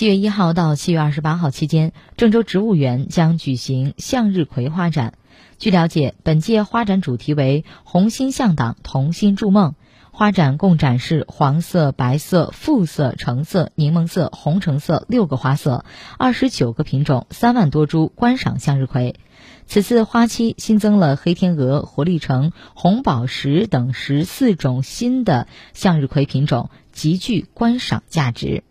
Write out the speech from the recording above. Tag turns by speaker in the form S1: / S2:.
S1: 七月一号到七月二十八号期间，郑州植物园将举行向日葵花展。据了解，本届花展主题为“红心向党，同心筑梦”。花展共展示黄色、白色、复色、橙色、柠檬色、红橙色六个花色，二十九个品种，三万多株观赏向日葵。此次花期新增了黑天鹅、活力橙、红宝石等十四种新的向日葵品种，极具观赏价值。